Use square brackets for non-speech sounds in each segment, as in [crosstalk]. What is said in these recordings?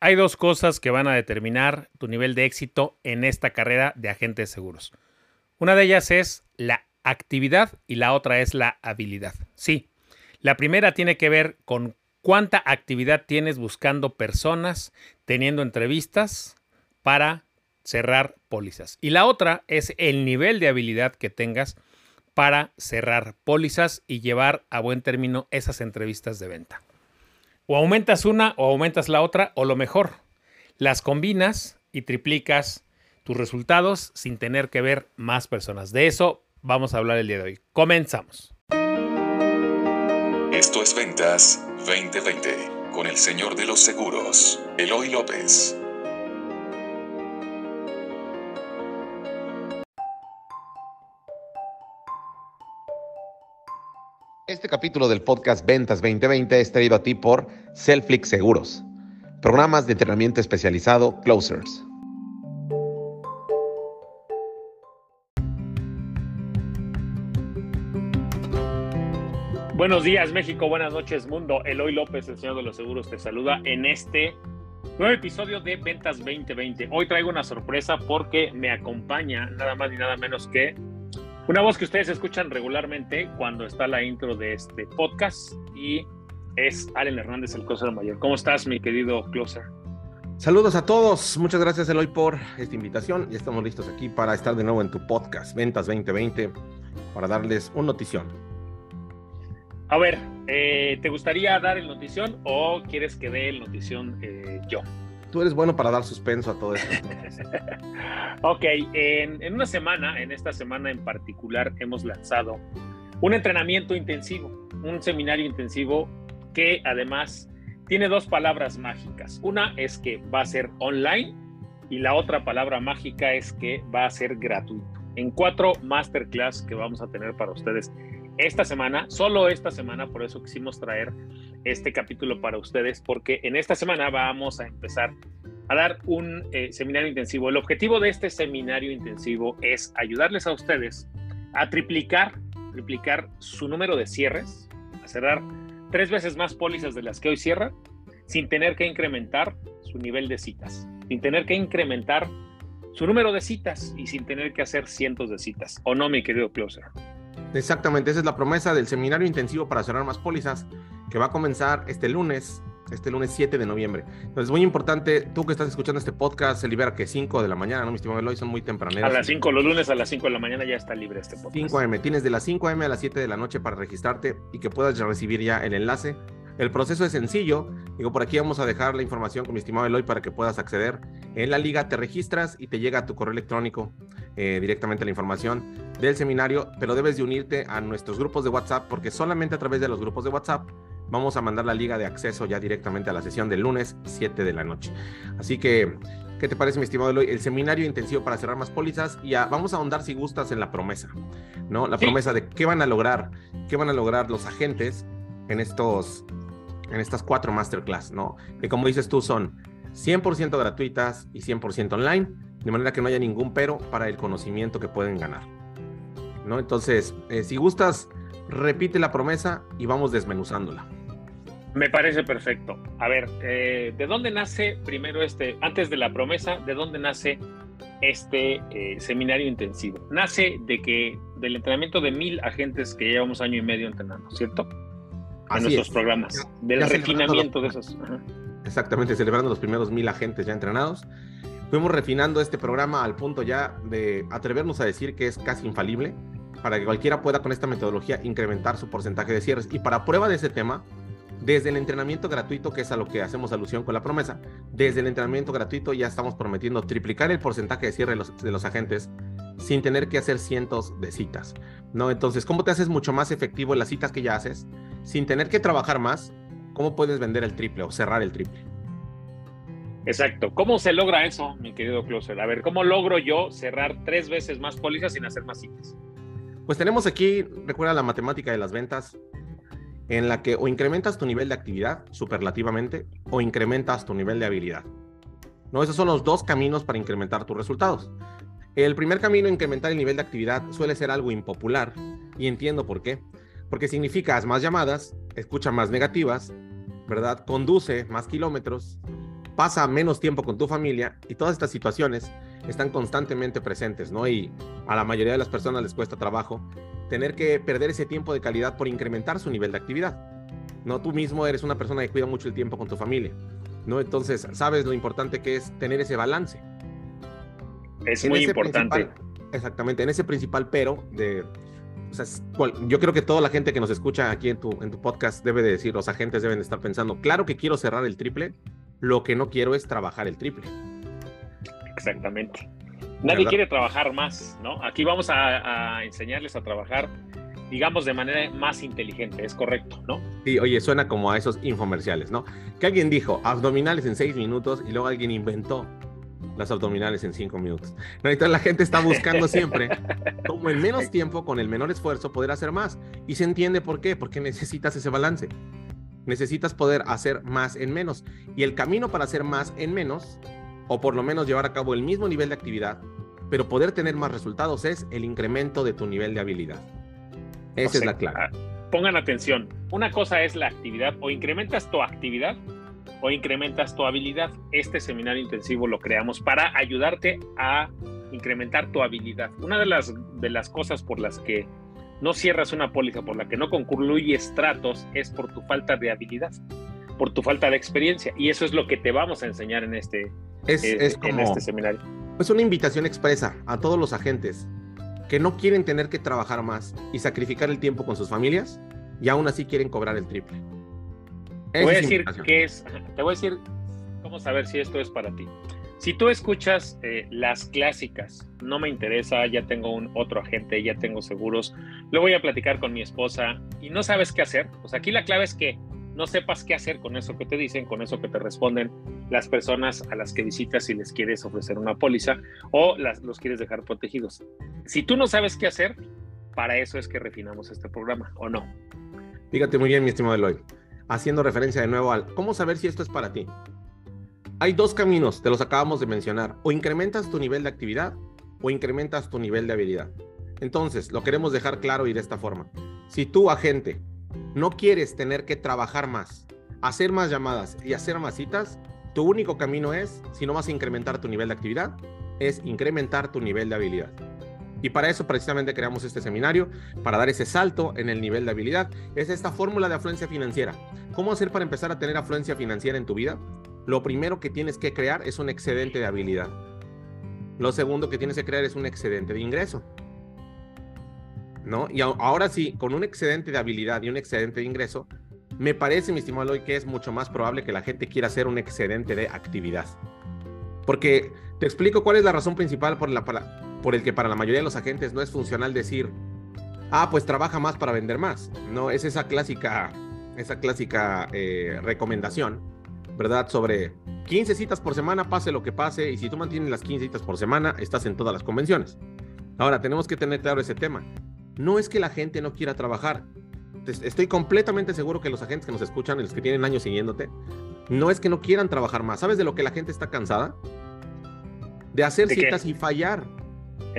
hay dos cosas que van a determinar tu nivel de éxito en esta carrera de agentes de seguros. Una de ellas es la actividad y la otra es la habilidad. Sí, la primera tiene que ver con cuánta actividad tienes buscando personas, teniendo entrevistas para cerrar pólizas. Y la otra es el nivel de habilidad que tengas para cerrar pólizas y llevar a buen término esas entrevistas de venta. O aumentas una o aumentas la otra o lo mejor, las combinas y triplicas tus resultados sin tener que ver más personas. De eso vamos a hablar el día de hoy. Comenzamos. Esto es Ventas 2020 con el señor de los seguros, Eloy López. Este capítulo del podcast Ventas 2020 es traído a ti por Selflix Seguros, programas de entrenamiento especializado Closers. Buenos días México, buenas noches mundo. Eloy López, el señor de los seguros, te saluda en este nuevo episodio de Ventas 2020. Hoy traigo una sorpresa porque me acompaña nada más ni nada menos que una voz que ustedes escuchan regularmente cuando está la intro de este podcast y es Allen Hernández, el closer mayor. ¿Cómo estás, mi querido closer? Saludos a todos. Muchas gracias, Eloy, por esta invitación. Ya estamos listos aquí para estar de nuevo en tu podcast, Ventas 2020, para darles un notición. A ver, eh, ¿te gustaría dar el notición o quieres que dé el notición eh, yo? Tú eres bueno para dar suspenso a todo esto. [laughs] ok, en, una semana, en esta semana en particular, hemos lanzado un entrenamiento intensivo, un seminario intensivo que además tiene dos palabras mágicas. Una es que va a ser online y la otra palabra mágica es que va a ser gratuito. En cuatro masterclass que vamos a tener para ustedes esta semana, solo esta semana, por eso quisimos traer este capítulo para ustedes, porque en esta semana vamos a empezar a dar un eh, seminario intensivo. El objetivo de este seminario intensivo es ayudarles a ustedes a triplicar, triplicar su número de cierres, a cerrar tres veces más pólizas de las que hoy cierran, sin tener que incrementar su nivel de citas, sin tener que incrementar su número de citas y sin tener que hacer cientos de citas. ¿O no, mi querido Closer? Exactamente, esa es la promesa del seminario intensivo para cerrar más pólizas que va a comenzar este lunes, este lunes 7 de noviembre. Entonces, muy importante, tú que estás escuchando este podcast, se libera que 5 de la mañana, ¿no? Mi estimado Eloy, son muy tempraneros. A las 5, los lunes a las 5 de la mañana ya está libre este podcast. 5 AM, tienes de las 5 AM a las 7 de la noche para registrarte y que puedas recibir ya el enlace. El proceso es sencillo. Digo, por aquí vamos a dejar la información con mi estimado Eloy para que puedas acceder. En la liga te registras y te llega a tu correo electrónico eh, directamente la información del seminario, pero debes de unirte a nuestros grupos de WhatsApp porque solamente a través de los grupos de WhatsApp vamos a mandar la liga de acceso ya directamente a la sesión del lunes 7 de la noche. Así que, ¿qué te parece, mi estimado Eloy? El seminario intensivo para cerrar más pólizas y vamos a ahondar, si gustas, en la promesa, ¿no? La promesa de qué van a lograr, qué van a lograr los agentes en estos, en estas cuatro masterclass, ¿no? Que como dices tú, son 100% gratuitas y 100% online de manera que no haya ningún pero para el conocimiento que pueden ganar. ¿no? Entonces, eh, si gustas, repite la promesa y vamos desmenuzándola. Me parece perfecto. A ver, eh, ¿de dónde nace primero este, antes de la promesa, de dónde nace este eh, seminario intensivo? Nace de que del entrenamiento de mil agentes que llevamos año y medio entrenando, ¿cierto? En nuestros programas, del refinamiento de esos. Exactamente, celebrando los primeros mil agentes ya entrenados Fuimos refinando este programa al punto ya de atrevernos a decir que es casi infalible para que cualquiera pueda con esta metodología incrementar su porcentaje de cierres. Y para prueba de ese tema, desde el entrenamiento gratuito, que es a lo que hacemos alusión con la promesa, desde el entrenamiento gratuito ya estamos prometiendo triplicar el porcentaje de cierre de los, agentes sin tener que hacer cientos de citas, ¿no? Entonces, ¿cómo te haces mucho más efectivo en las citas que ya haces sin tener que trabajar más? ¿Cómo puedes vender el triple o cerrar el triple? Exacto. ¿Cómo se logra eso, mi querido Closer? A ver, ¿cómo logro yo cerrar tres veces más pólizas sin hacer más citas? Pues tenemos aquí, recuerda la matemática de las ventas, en la que o incrementas tu nivel de actividad superlativamente o incrementas tu nivel de habilidad. ¿No? Esos son los dos caminos para incrementar tus resultados. El primer camino, incrementar el nivel de actividad, suele ser algo impopular y entiendo por qué. Porque significa más llamadas, escucha más negativas, ¿verdad? Conduce más kilómetros, pasa menos tiempo con tu familia y todas estas situaciones están constantemente presentes, ¿no? Y a la mayoría de las personas les cuesta trabajo tener que perder ese tiempo de calidad por incrementar su nivel de actividad. No, tú mismo eres una persona que cuida mucho el tiempo con tu familia, ¿no? Entonces, sabes lo importante que es tener ese balance. Es muy importante. Exactamente, en ese principal pero de... O sea, yo creo que toda la gente que nos escucha aquí en tu, en tu podcast debe de decir, los agentes deben de estar pensando, claro que quiero cerrar el triple, lo que no quiero es trabajar el triple. Exactamente. Nadie quiere trabajar más, ¿no? Aquí vamos a, enseñarles a trabajar, digamos, de manera más inteligente, es correcto, ¿no? Sí, oye, suena como a esos infomerciales, ¿no? Que alguien dijo abdominales en seis minutos y luego alguien inventó las abdominales en cinco minutos. La gente está buscando siempre, [laughs] como en menos tiempo, con el menor esfuerzo, poder hacer más. Y se entiende por qué, porque necesitas ese balance. Necesitas poder hacer más en menos. Y el camino para hacer más en menos o por lo menos llevar a cabo el mismo nivel de actividad, pero poder tener más resultados es el incremento de tu nivel de habilidad. Esa es la clave. Ah, pongan atención, una cosa es la actividad, o incrementas tu actividad o incrementas tu habilidad. Este seminario intensivo lo creamos para ayudarte a incrementar tu habilidad. Una de las, de las cosas por las que no cierras una póliza, por la que no concluyes tratos, es por tu falta de habilidad, por tu falta de experiencia. Y eso es lo que te vamos a enseñar en este, es, es como, en este seminario. Es una invitación expresa a todos los agentes que no quieren tener que trabajar más y sacrificar el tiempo con sus familias y aún así quieren cobrar el triple. Te voy a decir qué es, te voy a decir cómo saber si esto es para ti. Si tú escuchas eh, las clásicas, no me interesa, ya tengo un otro agente, ya tengo seguros, lo voy a platicar con mi esposa y no sabes qué hacer, pues aquí la clave es que no sepas qué hacer con eso que te dicen, con eso que te responden las personas a las que visitas si les quieres ofrecer una póliza o las, los quieres dejar protegidos. Si tú no sabes qué hacer, para eso es que refinamos este programa, ¿o no? Fíjate muy bien, mi estimado Eloy. Haciendo referencia de nuevo al cómo saber si esto es para ti. Hay dos caminos, te los acabamos de mencionar. O incrementas tu nivel de actividad o incrementas tu nivel de habilidad. Entonces, lo queremos dejar claro y de esta forma. Si tú, agente, no quieres tener que trabajar más, hacer más llamadas y hacer más citas, tu único camino es, si no vas a incrementar tu nivel de actividad, es incrementar tu nivel de habilidad. Y para eso precisamente creamos este seminario, para dar ese salto en el nivel de habilidad. Es esta fórmula de afluencia financiera. ¿Cómo hacer para empezar a tener afluencia financiera en tu vida? Lo primero que tienes que crear es un excedente de habilidad. Lo segundo que tienes que crear es un excedente de ingreso. ¿no? Y ahora sí, con un excedente de habilidad y un excedente de ingreso, me parece, mi estimado Eloy, que es mucho más probable que la gente quiera hacer un excedente de actividad. Porque te explico cuál es la razón principal por, la, por el que para la mayoría de los agentes no es funcional decir, ah, pues trabaja más para vender más. No, es esa clásica, esa clásica eh, recomendación, ¿verdad? Sobre 15 citas por semana, pase lo que pase, y si tú mantienes las 15 citas por semana, estás en todas las convenciones. Ahora, tenemos que tener claro ese tema. No es que la gente no quiera trabajar. Estoy completamente seguro que los agentes que nos escuchan, los que tienen años siguiéndote, no es que no quieran trabajar más. ¿Sabes de lo que la gente está cansada? De hacer citas y fallar.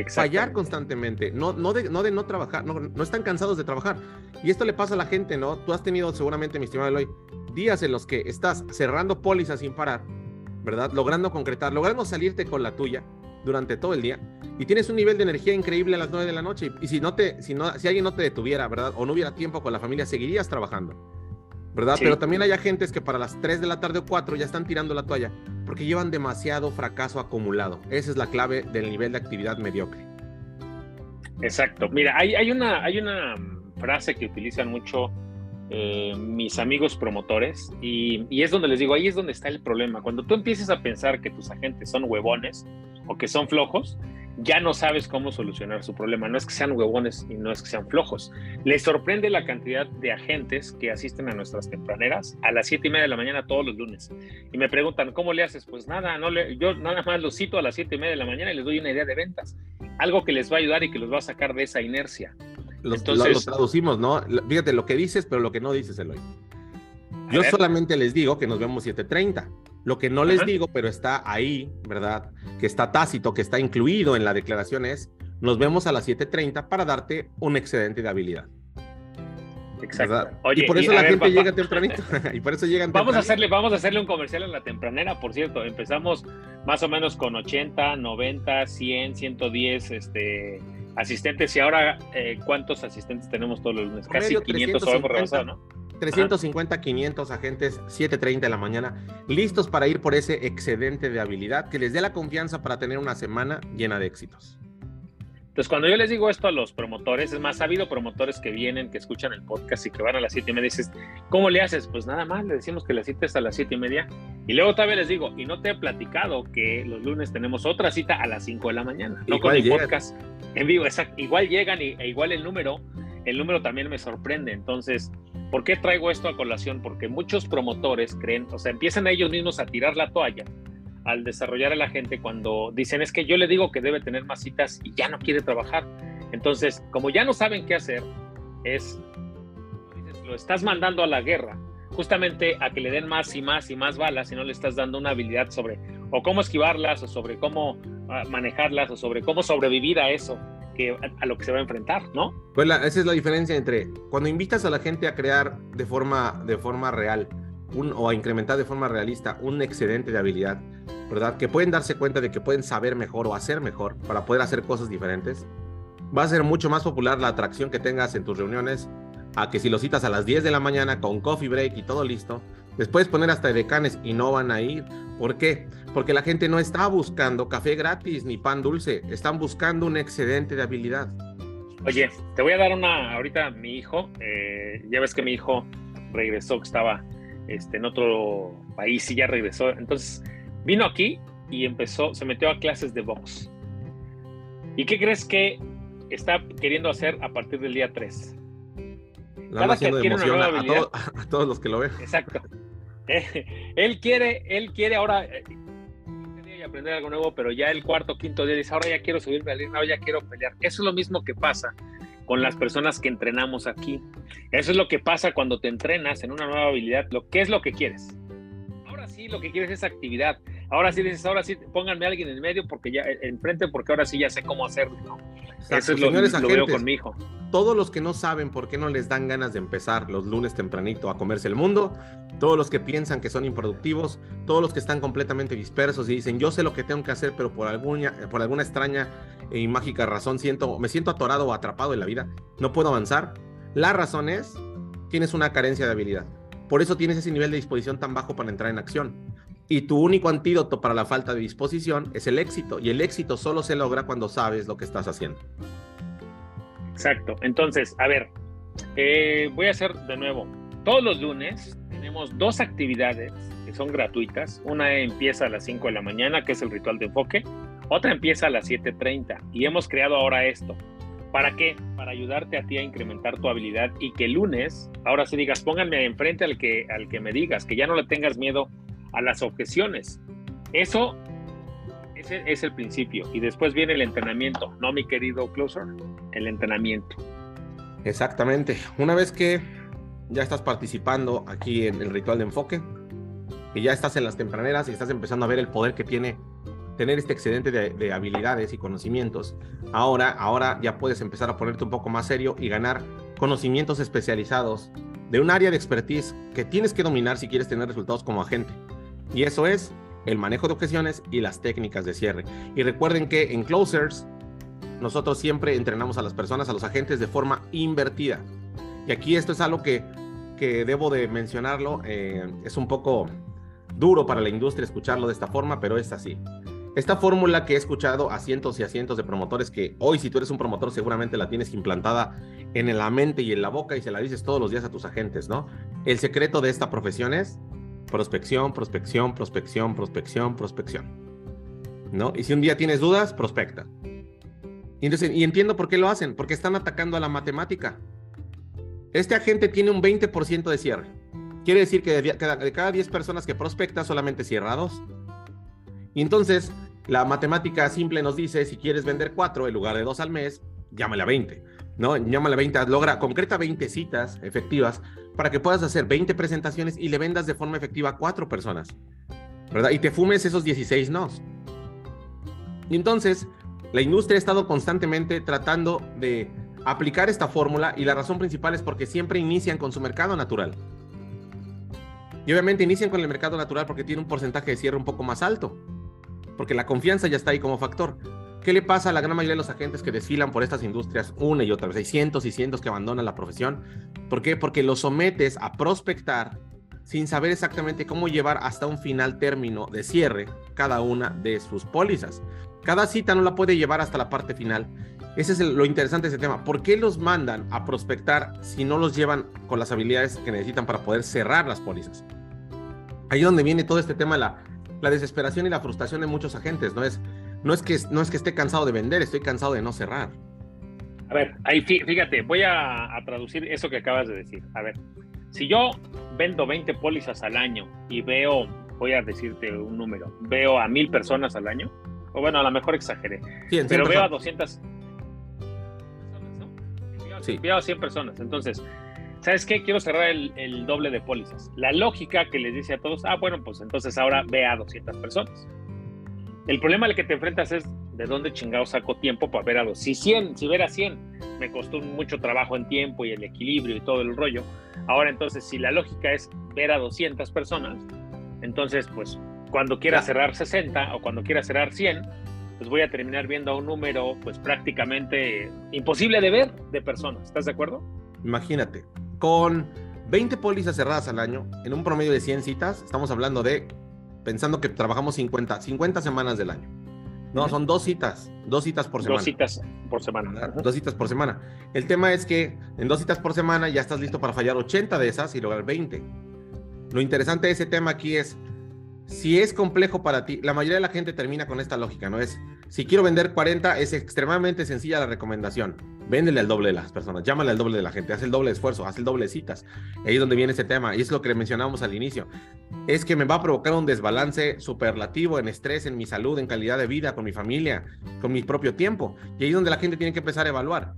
Fallar constantemente. No, no, de, no de no trabajar. No, no están cansados de trabajar. Y esto le pasa a la gente, ¿no? Tú has tenido seguramente, mi estimado Eloy, días en los que estás cerrando pólizas sin parar, ¿verdad? Logrando concretar, logrando salirte con la tuya durante todo el día y tienes un nivel de energía increíble a las 9 de la noche y si no te si no si alguien no te detuviera, ¿verdad? O no hubiera tiempo con la familia, seguirías trabajando. ¿Verdad? Pero también hay agentes que para las 3 de la tarde o 4 ya están tirando la toalla porque llevan demasiado fracaso acumulado. Esa es la clave del nivel de actividad mediocre. Exacto. Mira, hay, una, hay una frase que utilizan mucho eh, mis amigos promotores y, y, es donde les digo, ahí es donde está el problema. Cuando tú empieces a pensar que tus agentes son huevones o que son flojos, ya no sabes cómo solucionar su problema. No es que sean huevones y no es que sean flojos. Les sorprende la cantidad de agentes que asisten a nuestras tempraneras a las siete y media de la mañana todos los lunes. Y me preguntan, ¿cómo le haces? Pues nada, no le, yo nada más los cito a las siete y media de la mañana y les doy una idea de ventas. Algo que les va a ayudar y que los va a sacar de esa inercia. Entonces, lo, traducimos, ¿no? Fíjate lo que dices, pero lo que no dices, Eloy. Yo solamente les digo que nos vemos 7.30. Lo que no les digo, pero está ahí, ¿verdad? Que está tácito, que está incluido en la declaración es, nos vemos a las 7.30 para darte un excedente de habilidad. Exacto. y por eso la gente llega tempranito. [laughs] y por eso llegan vamos a hacerle Vamos a hacerle un comercial en la tempranera, por cierto. Empezamos más o menos con 80, 90, 100, 110 este, asistentes. Y ahora, eh, ¿cuántos asistentes tenemos todos los lunes? Casi 500 o hemos rebasado, ¿no? 350, 500 agentes, 7.30 de la mañana, listos para ir por ese excedente de habilidad que les dé la confianza para tener una semana llena de éxitos. Entonces, cuando yo les digo esto a los promotores, es más, ha habido promotores que vienen, que escuchan el podcast y que van a las siete y media y dices, ¿cómo le haces? Pues nada más, le decimos que la cita es a las siete y media. Y luego todavía les digo, y no te he platicado que los lunes tenemos otra cita a las 5 de la mañana, no con el podcast en vivo, exacto. Igual llegan y, e igual el número, el número también me sorprende. Entonces, ¿Por qué traigo esto a colación? Porque muchos promotores creen, o sea, empiezan ellos mismos a tirar la toalla al desarrollar a la gente cuando dicen es que yo le digo que debe tener más citas y ya no quiere trabajar. Entonces, como ya no saben qué hacer, es, lo estás mandando a la guerra, justamente a que le den más y más y más balas y no le estás dando una habilidad sobre o cómo esquivarlas o sobre cómo ah, manejarlas o sobre cómo sobrevivir a eso a, lo que se va a enfrentar, ¿no? Pues esa es la diferencia entre cuando invitas a la gente a crear de forma, de forma real o a incrementar de forma realista un excedente de habilidad, ¿verdad? Que pueden darse cuenta de que pueden saber mejor o hacer mejor para poder hacer cosas diferentes. Va a ser mucho más popular la atracción que tengas en tus reuniones a que si lo citas a las 10 de la mañana con coffee break y todo listo, les puedes poner hasta decanes y no van a ir. ¿Por qué? Porque la gente no está buscando café gratis ni pan dulce, están buscando un excedente de habilidad. Oye, te voy a dar una, ahorita mi hijo, eh, ya ves que mi hijo regresó, que estaba este, en otro país y ya regresó. Entonces, vino aquí y empezó, se metió a clases de box. ¿Y qué crees que está queriendo hacer a partir del día 3? Cada que adquiere una nueva habilidad, [laughs] a, todos los que lo ven. Exacto. [laughs] él quiere, él quiere ahora eh, aprender algo nuevo, pero ya el cuarto, quinto día dice, ahora ya quiero subirme al ahora ya quiero pelear. Eso es lo mismo que pasa con las personas que entrenamos aquí. Eso es lo que pasa cuando te entrenas en una nueva habilidad. Lo que es lo que quieres. Ahora sí, lo que quieres es actividad. Ahora sí dices, ahora sí, pónganme a alguien en medio porque ya enfrente, porque ahora sí ya sé cómo hacerlo. Eso es lo, lo veo con mi hijo. Todos los que no saben por qué no les dan ganas de empezar los lunes tempranito a comerse el mundo, todos los que piensan que son improductivos, todos los que están completamente dispersos y dicen, yo sé lo que tengo que hacer, pero por alguna, por alguna extraña y mágica razón siento, me siento atorado o atrapado en la vida, no puedo avanzar. La razón es, tienes una carencia de habilidad. Por eso tienes ese nivel de disposición tan bajo para entrar en acción. Y tu único antídoto para la falta de disposición es el éxito. Y el éxito solo se logra cuando sabes lo que estás haciendo. Exacto. Entonces, a ver, eh, voy a hacer de nuevo. Todos los lunes tenemos dos actividades que son gratuitas. Una empieza a las 5 de la mañana, que es el ritual de enfoque. Otra empieza a las 7.30. Y hemos creado ahora esto. ¿Para qué? Para ayudarte a ti a incrementar tu habilidad y que el lunes, ahora sí digas, pónganme enfrente al que, al que me digas, que ya no le tengas miedo a las objeciones. Eso es el principio. Y después viene el entrenamiento, ¿no, mi querido Closer? El entrenamiento. Exactamente. Una vez que ya estás participando aquí en el ritual de enfoque, y ya estás en las tempraneras y estás empezando a ver el poder que tiene tener este excedente de, habilidades y conocimientos, ahora, ahora ya puedes empezar a ponerte un poco más serio y ganar conocimientos especializados de un área de expertise que tienes que dominar si quieres tener resultados como agente. Y eso es el manejo de objeciones y las técnicas de cierre. Y recuerden que en Closers nosotros siempre entrenamos a las personas, a los agentes de forma invertida. Y aquí esto es algo que, que debo de mencionarlo, eh, es un poco duro para la industria escucharlo de esta forma, pero es así. Esta fórmula que he escuchado a cientos y a cientos de promotores, que hoy si tú eres un promotor seguramente la tienes implantada en la mente y en la boca y se la dices todos los días a tus agentes, ¿no? El secreto de esta profesión es prospección, prospección, prospección, prospección, prospección. ¿No? Y si un día tienes dudas, prospecta. Y, entonces, y entiendo por qué lo hacen, porque están atacando a la matemática. Este agente tiene un 20% de cierre. Quiere decir que de, cada 10 personas que prospecta, solamente cierra dos. Y entonces, la matemática simple nos dice, si quieres vender 4 en lugar de 2 al mes, llámale a 20, ¿no? Llámale a 20, logra, concreta 20 citas efectivas para que puedas hacer 20 presentaciones y le vendas de forma efectiva a 4 personas, ¿verdad? Y te fumes esos 16 nos. Y entonces, la industria ha estado constantemente tratando de aplicar esta fórmula y la razón principal es porque siempre inician con su mercado natural. Y obviamente inician con el mercado natural porque tiene un porcentaje de cierre un poco más alto, porque la confianza ya está ahí como factor. ¿Qué le pasa a la gran mayoría de los agentes que desfilan por estas industrias una y otra vez? Hay cientos y cientos que abandonan la profesión. ¿Por qué? Porque los sometes a prospectar sin saber exactamente cómo llevar hasta un final término de cierre cada una de sus pólizas. Cada cita no la puede llevar hasta la parte final. Ese es lo interesante de ese tema. ¿Por qué los mandan a prospectar si no los llevan con las habilidades que necesitan para poder cerrar las pólizas? Ahí es donde viene todo este tema, la, la desesperación y la frustración de muchos agentes. No es, no, es que, no es que esté cansado de vender, estoy cansado de no cerrar. A ver, ahí fíjate, voy a, a traducir eso que acabas de decir. A ver, si yo vendo 20 pólizas al año y veo, voy a decirte un número, veo a mil personas al año, o bueno, a lo mejor exageré, pero veo a 200 sí. veo a 100 personas. Entonces, ¿sabes qué? Quiero cerrar el, el, doble de pólizas. La lógica que les dice a todos, ah, bueno, pues entonces ahora ve a 200 personas. El problema al que te enfrentas es de dónde chingado saco tiempo para ver a dos. Si 100, si ver a 100 me costó mucho trabajo en tiempo y el equilibrio y todo el rollo. Ahora entonces, si la lógica es ver a 200 personas, entonces pues cuando quiera cerrar 60 o cuando quiera cerrar 100, pues voy a terminar viendo a un número pues prácticamente imposible de ver de personas. ¿Estás de acuerdo? Imagínate, con 20 pólizas cerradas al año, en un promedio de 100 citas, estamos hablando de, pensando que trabajamos 50, 50 semanas del año. No, son dos citas, dos citas por semana. Dos citas por semana. Dos citas por semana. El tema es que en dos citas por semana ya estás listo para fallar 80 de esas y lograr 20. Lo interesante de ese tema aquí es, si es complejo para ti, la mayoría de la gente termina con esta lógica, ¿no? Es, si quiero vender 40, es extremadamente sencilla la recomendación. Véndele al doble de las personas, llámale al doble de la gente, haz el doble esfuerzo, haz el doble de citas. Ahí es donde viene ese tema, y es lo que le mencionábamos al inicio. Es que me va a provocar un desbalance superlativo en estrés, en mi salud, en calidad de vida, con mi familia, con mi propio tiempo. Y ahí es donde la gente tiene que empezar a evaluar.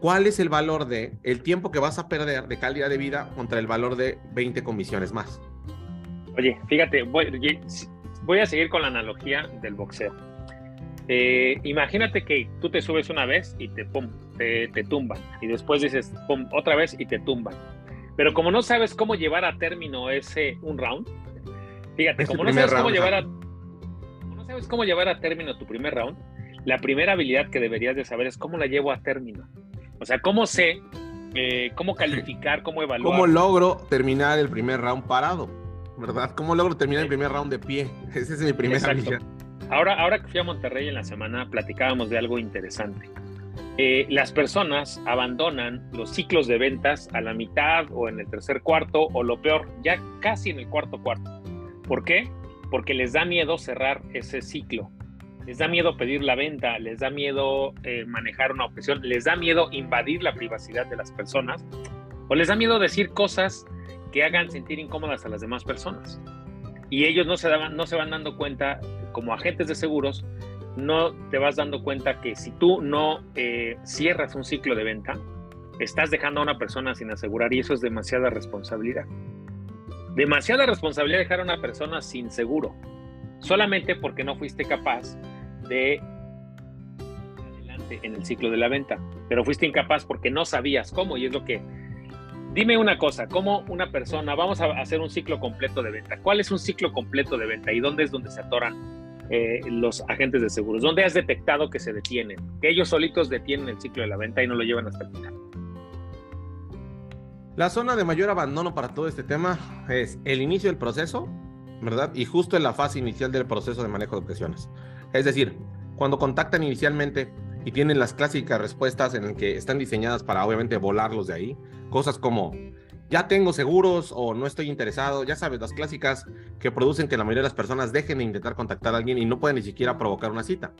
¿Cuál es el valor de el tiempo que vas a perder de calidad de vida contra el valor de 20 comisiones más? Oye, fíjate, voy a seguir con la analogía del boxeo. Eh, imagínate que tú te subes una vez y te, pum, te, te, tumban. Y después dices, pum, otra vez y te tumban. Pero como no sabes cómo llevar a término ese un round, fíjate, como no, sabes cómo llevar a, como no sabes cómo llevar a término tu primer round, la primera habilidad que deberías de saber es cómo la llevo a término. O sea, cómo sé, eh, cómo [laughs] calificar, cómo evaluar. ¿Cómo logro terminar el primer round parado? ¿Verdad? ¿Cómo logro terminar el primer round de pie? [laughs] Esa es mi primera habilidad. Ahora, ahora que fui a Monterrey en la semana, platicábamos de algo interesante. Eh, las personas abandonan los ciclos de ventas a la mitad o en el tercer cuarto o lo peor, ya casi en el cuarto cuarto. ¿Por qué? Porque les da miedo cerrar ese ciclo les da miedo pedir la venta, les da miedo eh, manejar una objeción, les da miedo invadir la privacidad de las personas o les da miedo decir cosas que hagan sentir incómodas a las demás personas. Y ellos no se, daban, no se van dando cuenta, como agentes de seguros, no te vas dando cuenta que si tú no eh, cierras un ciclo de venta, estás dejando a una persona sin asegurar y eso es demasiada responsabilidad. Demasiada responsabilidad dejar a una persona sin seguro, solamente porque no fuiste capaz de adelante en el ciclo de la venta, pero fuiste incapaz porque no sabías cómo y es lo que... Dime una cosa, ¿cómo una persona, vamos a hacer un ciclo completo de venta, ¿cuál es un ciclo completo de venta y dónde es donde se atoran eh, los agentes de seguros? ¿Dónde has detectado que se detienen? Que ellos solitos detienen el ciclo de la venta y no lo llevan hasta el final. La zona de mayor abandono para todo este tema es el inicio del proceso, ¿verdad? Y justo en la fase inicial del proceso de manejo de objeciones. Es decir, cuando contactan inicialmente y tienen las clásicas respuestas en las que están diseñadas para obviamente volarlos de ahí, cosas como ya tengo seguros o no estoy interesado, ya sabes, las clásicas que producen que la mayoría de las personas dejen de intentar contactar a alguien y no pueden ni siquiera provocar una cita.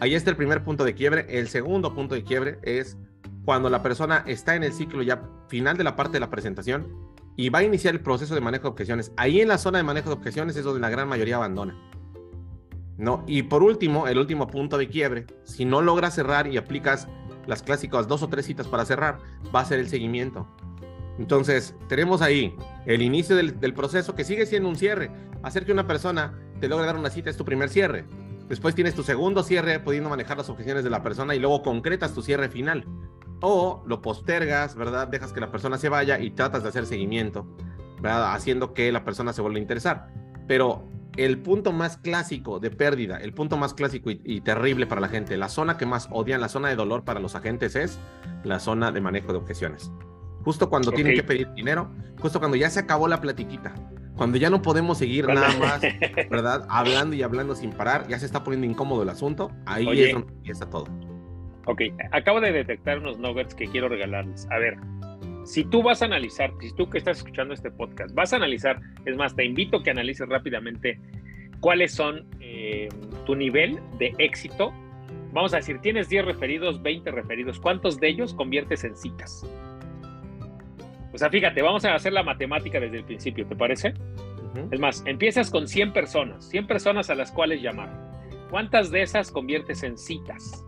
Ahí está el primer punto de quiebre. El segundo punto de quiebre es cuando la persona está en el ciclo ya final de la parte de la presentación y va a iniciar el proceso de manejo de objeciones. Ahí en la zona de manejo de objeciones es donde la gran mayoría abandona. ¿no? Y por último, el último punto de quiebre, si no logras cerrar y aplicas las clásicas dos o tres citas para cerrar, va a ser el seguimiento. Entonces, tenemos ahí el inicio del, proceso que sigue siendo un cierre. Hacer que una persona te logre dar una cita es tu primer cierre. Después tienes tu segundo cierre pudiendo manejar las objeciones de la persona y luego concretas tu cierre final. o lo postergas, ¿verdad? Dejas que la persona se vaya y tratas de hacer seguimiento, ¿verdad? Haciendo que la persona se vuelva a interesar. Pero el punto más clásico de pérdida, el punto más clásico y, terrible para la gente, la zona que más odian, la zona de dolor para los agentes es la zona de manejo de objeciones. Justo cuando tienen que pedir dinero, justo cuando ya se acabó la platiquita, cuando ya no podemos seguir nada [laughs] más, ¿verdad? Hablando y hablando sin parar, ya se está poniendo incómodo el asunto, ahí es donde empieza todo. Ok, acabo de detectar unos nuggets que quiero regalarles. A ver, si tú vas a analizar, si tú que estás escuchando este podcast, vas a analizar, es más, te invito a que analices rápidamente cuáles son eh, tu nivel de éxito. Vamos a decir, tienes 10 referidos, 20 referidos, ¿cuántos de ellos conviertes en citas? O sea, fíjate, vamos a hacer la matemática desde el principio, ¿te parece? Es más, empiezas con 100 personas, 100 personas a las cuales llamar. ¿Cuántas de esas conviertes en citas?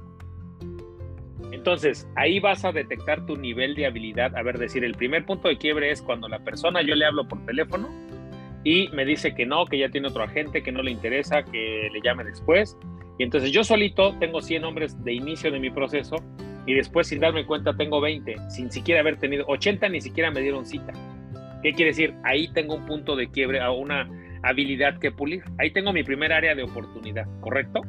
Entonces, ahí vas a detectar tu nivel de habilidad. A ver, decir, el primer punto de quiebre es cuando la persona yo le hablo por teléfono y me dice que no, que ya tiene otro agente, que no le interesa, que le llame después. Y entonces yo solito tengo 100 hombres de inicio de mi proceso y después sin darme cuenta tengo 20, sin siquiera haber tenido 80, ni siquiera me dieron cita. ¿Qué quiere decir? Ahí tengo un punto de quiebre, o una habilidad que pulir. Ahí tengo mi primer área de oportunidad, ¿correcto?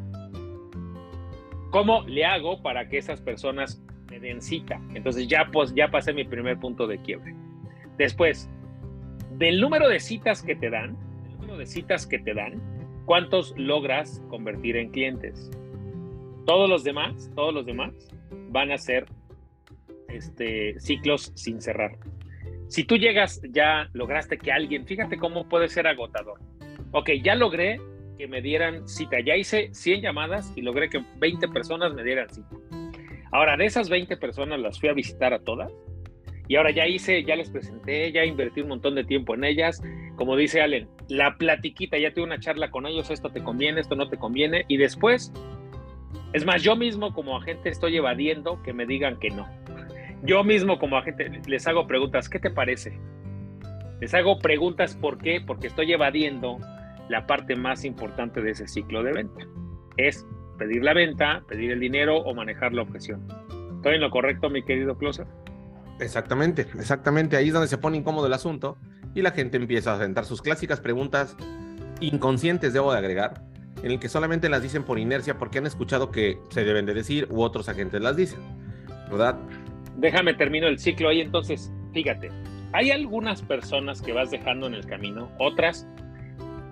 ¿Cómo le hago para que esas personas me den cita? Entonces ya, pues, ya pasé mi primer punto de quiebre. Después, del número de citas que te dan, el número de citas que te dan, ¿cuántos logras convertir en clientes? Todos los demás, todos los demás van a ser este, ciclos sin cerrar. Si tú llegas, ya lograste que alguien, fíjate cómo puede ser agotador. Ok, ya logré que me dieran cita. Ya hice 100 llamadas y logré que 20 personas me dieran cita. Ahora, de esas 20 personas las fui a visitar a todas. Y ahora ya hice, ya les presenté, ya invertí un montón de tiempo en ellas. Como dice Allen, la platiquita, ya tuve una charla con ellos, esto te conviene, esto no te conviene. Y después, es más, yo mismo como agente estoy evadiendo que me digan que no. Yo mismo como agente les hago preguntas, ¿qué te parece? Les hago preguntas, ¿por qué? Porque estoy evadiendo la parte más importante de ese ciclo de venta. Es pedir la venta, pedir el dinero o manejar la objeción. ¿Estoy en lo correcto, mi querido Closer? Exactamente, exactamente. Ahí es donde se pone incómodo el asunto y la gente empieza a sentar sus clásicas preguntas inconscientes, debo de agregar, en el que solamente las dicen por inercia porque han escuchado que se deben de decir u otros agentes las dicen, ¿verdad? Déjame termino el ciclo ahí entonces. Fíjate, hay algunas personas que vas dejando en el camino, otras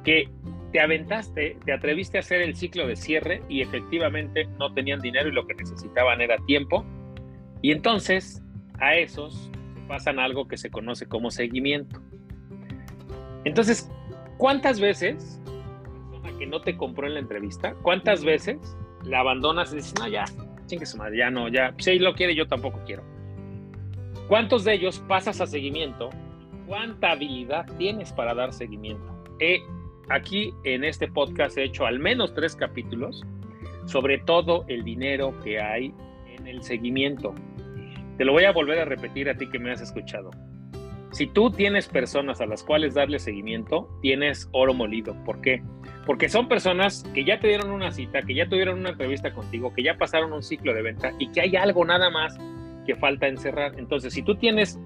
que te aventaste, te atreviste a hacer el ciclo de cierre y efectivamente no tenían dinero y lo que necesitaban era tiempo. Y entonces a esos pasan algo que se conoce como seguimiento. Entonces, ¿cuántas veces que no te compró en la entrevista, cuántas veces la abandonas y dices, no, ya, chingue su madre, ya no, ya, si él lo quiere, yo tampoco quiero? ¿Cuántos de ellos pasas a seguimiento? ¿Cuánta habilidad tienes para dar seguimiento? Aquí en este podcast he hecho al menos tres capítulos sobre todo el dinero que hay en el seguimiento. Te lo voy a volver a repetir a ti que me has escuchado. Si tú tienes personas a las cuales darle seguimiento, tienes oro molido. ¿Por qué? Porque son personas que ya te dieron una cita, que ya tuvieron una entrevista contigo, que ya pasaron un ciclo de venta y que hay algo nada más que falta encerrar. Entonces, si tú tienes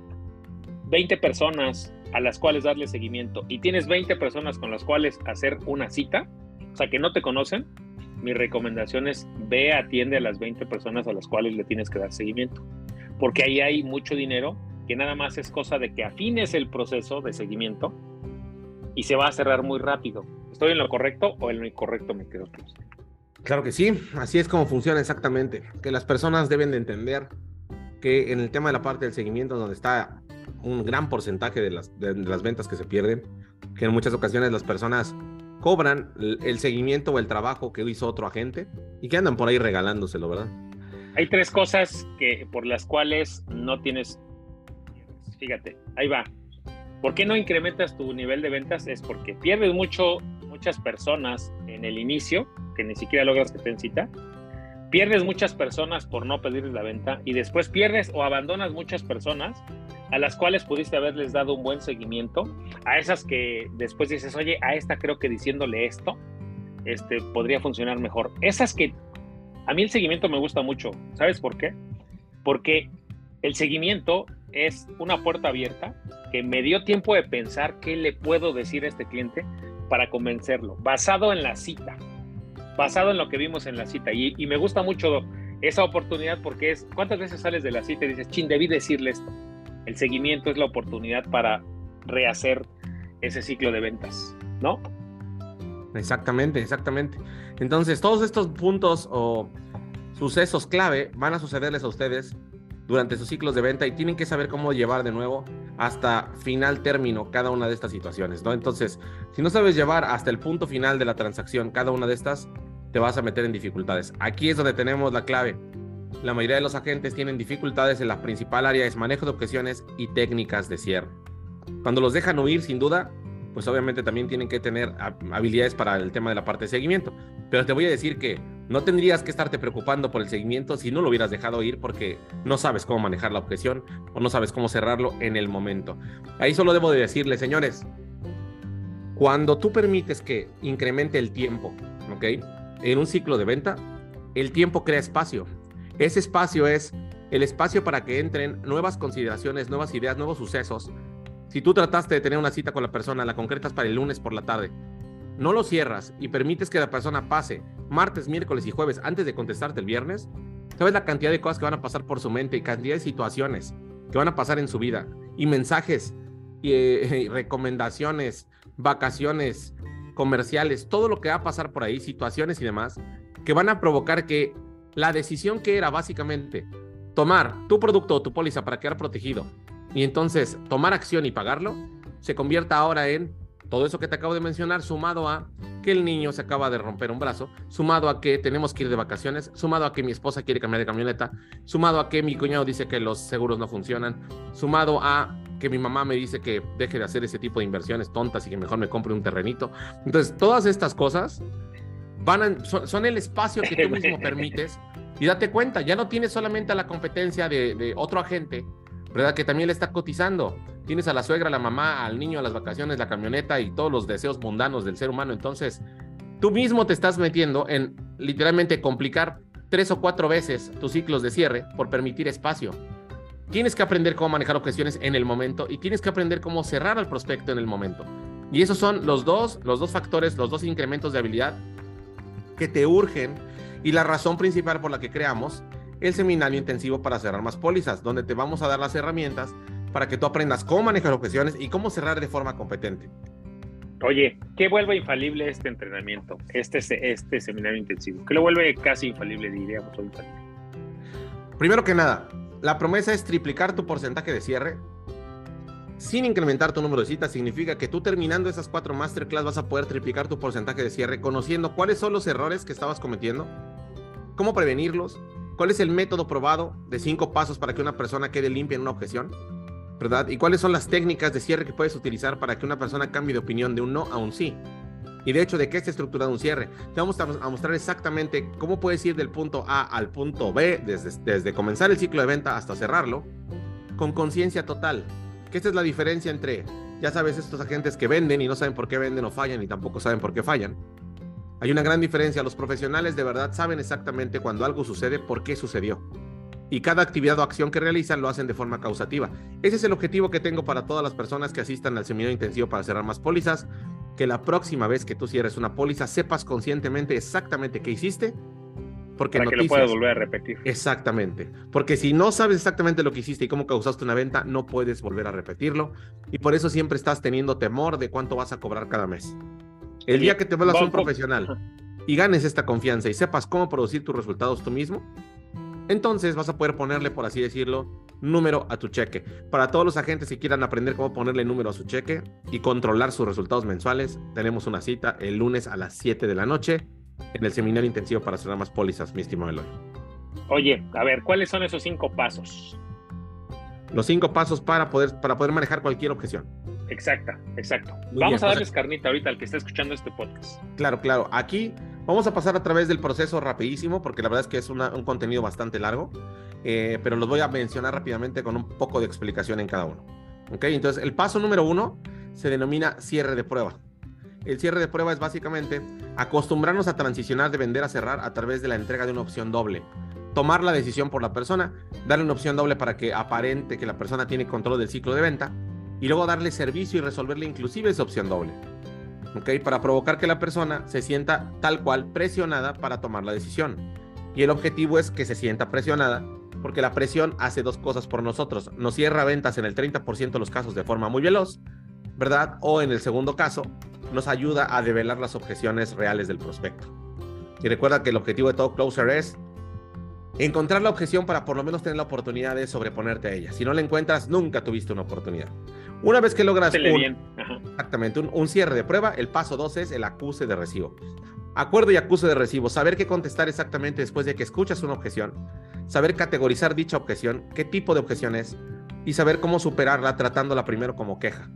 20 personas a las cuales darle seguimiento y tienes 20 personas con las cuales hacer una cita, o sea, que no te conocen, mi recomendación es ve, atiende a las 20 personas a las cuales le tienes que dar seguimiento. Porque ahí hay mucho dinero que nada más es cosa de que afines el proceso de seguimiento y se va a cerrar muy rápido. ¿Estoy en lo correcto o en lo incorrecto, me quedo Claro que sí, así es como funciona exactamente. Que las personas deben de entender que en el tema de la parte del seguimiento, donde está un gran porcentaje de las, de, las ventas que se pierden, que en muchas ocasiones las personas cobran el, seguimiento o el trabajo que hizo otro agente y que andan por ahí regalándoselo, ¿verdad? Hay tres cosas que, por las cuales no tienes. Fíjate, ahí va. ¿Por qué no incrementas tu nivel de ventas? Es porque pierdes mucho, muchas personas en el inicio, que ni siquiera logras que te cita. Pierdes muchas personas por no pedirles la venta y después pierdes o abandonas muchas personas a las cuales pudiste haberles dado un buen seguimiento, a esas que después dices, oye, a esta creo que diciéndole esto, este, podría funcionar mejor. Esas que a mí el seguimiento me gusta mucho, ¿sabes por qué? Porque El seguimiento es una puerta abierta que me dio tiempo de pensar qué le puedo decir a este cliente para convencerlo, basado en la cita, basado en lo que vimos en la cita. Y, me gusta mucho esa oportunidad porque es, ¿cuántas veces sales de la cita y dices, chin, debí decirle esto? El seguimiento es la oportunidad para rehacer ese ciclo de ventas, ¿no? Exactamente, exactamente. Entonces, todos estos puntos o sucesos clave van a sucederles a ustedes durante sus ciclos de venta y tienen que saber cómo llevar de nuevo hasta final término cada una de estas situaciones, ¿no? Entonces, si no sabes llevar hasta el punto final de la transacción cada una de estas, te vas a meter en dificultades. Aquí es donde tenemos la clave. La mayoría de los agentes tienen dificultades en la principal área es manejo de objeciones y técnicas de cierre. Cuando los dejan huir, sin duda, pues obviamente también tienen que tener habilidades para el tema de la parte de seguimiento. Pero te voy a decir que no tendrías que estarte preocupando por el seguimiento si no lo hubieras dejado ir porque no sabes cómo manejar la objeción o no sabes cómo cerrarlo en el momento. Ahí solo debo de decirle, señores, cuando tú permites que incremente el tiempo, ¿ok? En un ciclo de venta, el tiempo crea espacio. Ese espacio es el espacio para que entren nuevas consideraciones, nuevas ideas, nuevos sucesos si tú trataste de tener una cita con la persona, la concretas para el lunes por la tarde, no lo cierras y permites que la persona pase martes, miércoles y jueves antes de contestarte el viernes, sabes la cantidad de cosas que van a pasar por su mente y cantidad de situaciones que van a pasar en su vida y mensajes y, eh, [laughs] recomendaciones, vacaciones, comerciales, todo lo que va a pasar por ahí, situaciones y demás, que van a provocar que la decisión que era básicamente tomar tu producto o tu póliza para quedar protegido y entonces tomar acción y pagarlo se convierta ahora en todo eso que te acabo de mencionar, sumado a que el niño se acaba de romper un brazo, sumado a que tenemos que ir de vacaciones, sumado a que mi esposa quiere cambiar de camioneta, sumado a que mi cuñado dice que los seguros no funcionan, sumado a que mi mamá me dice que deje de hacer ese tipo de inversiones tontas y que mejor me compre un terrenito. Entonces, todas estas cosas van son, el espacio que tú mismo [laughs] permites y date cuenta, ya no tienes solamente la competencia de, de otro agente, ¿verdad? Que también le está cotizando. Tienes a la suegra, a la mamá, al niño, a las vacaciones, la camioneta y todos los deseos mundanos del ser humano. Entonces, tú mismo te estás metiendo en literalmente complicar tres o cuatro veces tus ciclos de cierre por permitir espacio. Tienes que aprender cómo manejar objeciones en el momento y tienes que aprender cómo cerrar al prospecto en el momento. Y esos son los dos, los dos factores, los dos incrementos de habilidad que te urgen y la razón principal por la que creamos el seminario intensivo para cerrar más pólizas, donde te vamos a dar las herramientas para que tú aprendas cómo manejar objeciones y cómo cerrar de forma competente. Oye, ¿qué vuelve infalible este entrenamiento, este, este seminario intensivo? ¿Qué lo vuelve casi infalible, diríamos, o infalible? Primero que nada, la promesa es triplicar tu porcentaje de cierre sin incrementar tu número de citas. Significa que tú terminando esas cuatro masterclass vas a poder triplicar tu porcentaje de cierre, conociendo cuáles son los errores que estabas cometiendo, cómo prevenirlos, ¿Cuál es el método probado de cinco pasos para que una persona quede limpia en una objeción? ¿Verdad? ¿Y cuáles son las técnicas de cierre que puedes utilizar para que una persona cambie de opinión de un no a un sí? Y de hecho, ¿de qué está estructurado un cierre? Te vamos a mostrar exactamente cómo puedes ir del punto A al punto B, desde, desde comenzar el ciclo de venta hasta cerrarlo, con conciencia total. Que esta es la diferencia entre, ya sabes, estos agentes que venden y no saben por qué venden o fallan y tampoco saben por qué fallan hay una gran diferencia. Los profesionales de verdad saben exactamente cuando algo sucede, por qué sucedió. Y cada actividad o acción que realizan lo hacen de forma causativa. Ese es el objetivo que tengo para todas las personas que asistan al seminario intensivo para cerrar más pólizas. Que la próxima vez que tú cierres una póliza sepas conscientemente exactamente qué hiciste. Porque para que lo puedas volver a repetir. Exactamente. Porque si no sabes exactamente lo que hiciste y cómo causaste una venta, no puedes volver a repetirlo. Y por eso siempre estás teniendo temor de cuánto vas a cobrar cada mes. El día que te vuelvas un profesional y ganes esta confianza y sepas cómo producir tus resultados tú mismo, entonces vas a poder ponerle, por así decirlo, número a tu cheque. Para todos los agentes que quieran aprender cómo ponerle número a su cheque y controlar sus resultados mensuales, tenemos una cita el lunes a las 7 de la noche en el seminario intensivo para cerrar más pólizas, mi estimado Eloy. Oye, a ver, ¿cuáles son esos cinco pasos? Los cinco pasos para poder, para poder manejar cualquier objeción. Exacta, exacto. vamos a darles carnita ahorita al que está escuchando este podcast. Claro, claro. Aquí vamos a pasar a través del proceso rapidísimo, porque la verdad es que es un contenido bastante largo, eh, pero los voy a mencionar rápidamente con un poco de explicación en cada uno. ¿Ok? Entonces, el paso número uno se denomina cierre de prueba. El cierre de prueba es básicamente acostumbrarnos a transicionar de vender a cerrar a través de la entrega de una opción doble. tomar la decisión por la persona, darle una opción doble para que aparente que la persona tiene control del ciclo de venta y luego darle servicio y resolverle inclusive esa opción doble. ¿Ok? Para provocar que la persona se sienta tal cual presionada para tomar la decisión. Y el objetivo es que se sienta presionada porque la presión hace dos cosas por nosotros. Nos cierra ventas en el 30% de los casos de forma muy veloz, ¿verdad? O en el segundo caso, nos ayuda a develar las objeciones reales del prospecto. Y recuerda que el objetivo de todo closer es encontrar la objeción para por lo menos tener la oportunidad de sobreponerte a ella. Si no la encuentras, nunca tuviste una oportunidad. Una vez que logras un, exactamente un, un, cierre de prueba, el paso dos es el acuse de recibo. Acuerdo y acuse de recibo, saber qué contestar exactamente después de que escuchas una objeción, saber categorizar dicha objeción, qué tipo de objeción es y saber cómo superarla tratándola primero como queja.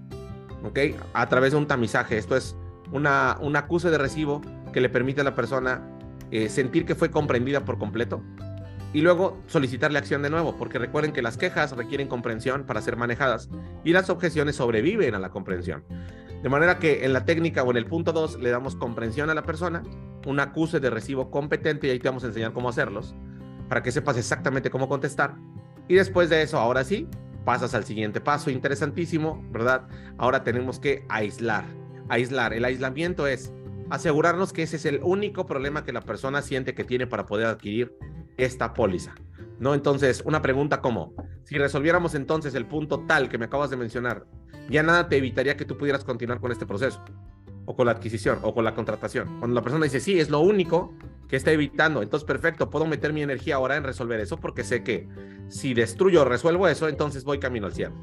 ¿Ok? A través de un tamizaje. Esto es una, un acuse de recibo que le permite a la persona eh, sentir que fue comprendida por completo y luego solicitarle acción de nuevo, porque recuerden que las quejas requieren comprensión para ser manejadas y las objeciones sobreviven a la comprensión. De manera que en la técnica o en el punto 2 le damos comprensión a la persona, un acuse de recibo competente y ahí te vamos a enseñar cómo hacerlos para que sepas exactamente cómo contestar. Y después de eso, ahora sí, pasas al siguiente paso, interesantísimo, ¿verdad? Ahora tenemos que aislar. Aislar. El aislamiento es asegurarnos que ese es el único problema que la persona siente que tiene para poder adquirir esta póliza. ¿No? Entonces, una pregunta como, si resolviéramos entonces el punto tal que me acabas de mencionar, ya nada te evitaría que tú pudieras continuar con este proceso, o con la adquisición, o con la contratación. Cuando la persona dice, sí, es lo único que está evitando, entonces perfecto, puedo meter mi energía ahora en resolver eso, porque sé que si destruyo o resuelvo eso, entonces voy camino al cielo.